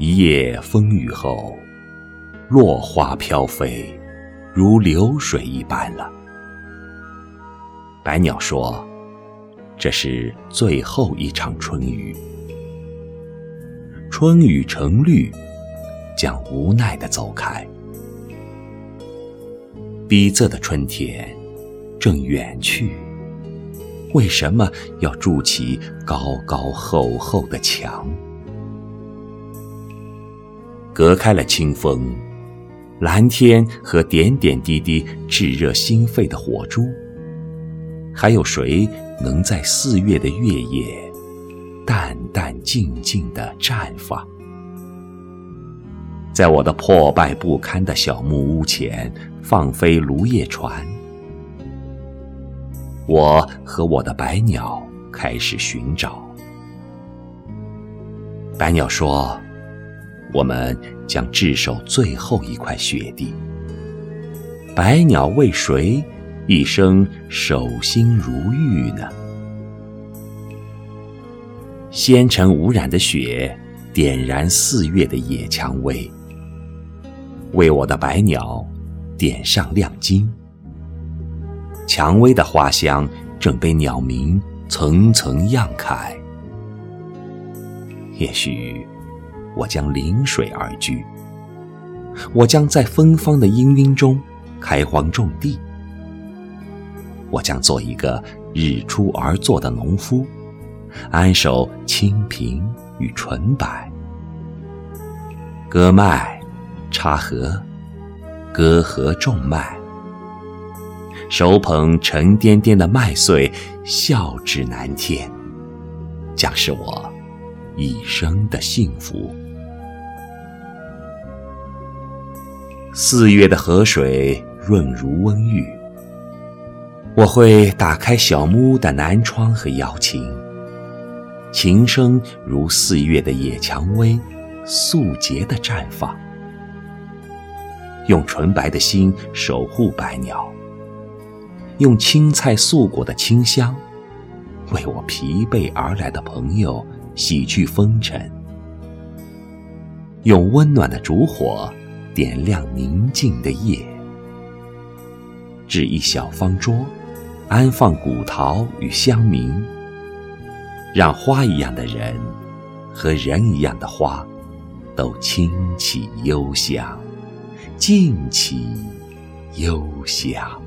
一夜风雨后，落花飘飞，如流水一般了。白鸟说：“这是最后一场春雨。”春雨成绿，将无奈的走开。逼仄的春天正远去，为什么要筑起高高厚厚的墙？隔开了清风、蓝天和点点滴滴炙热心肺的火珠，还有谁能在四月的月夜？淡淡静静的绽放，在我的破败不堪的小木屋前放飞芦叶船。我和我的白鸟开始寻找。白鸟说：“我们将炙守最后一块雪地。”白鸟为谁一生守心如玉呢？纤尘无染的雪，点燃四月的野蔷薇，为我的白鸟点上亮晶。蔷薇的花香正被鸟鸣层层漾开。也许我将临水而居，我将在芬芳的氤氲中开荒种地，我将做一个日出而作的农夫。安守清贫与纯白，割麦、插禾、割禾种麦，手捧沉甸甸的麦穗，笑指南天，将是我一生的幸福。四月的河水润如温玉，我会打开小木屋的南窗和摇琴。琴声如四月的野蔷薇，素洁的绽放。用纯白的心守护白鸟，用青菜素果的清香，为我疲惫而来的朋友洗去风尘。用温暖的烛火点亮宁静的夜，置一小方桌，安放古陶与香茗。让花一样的人和人一样的花，都清起幽香，静起幽香。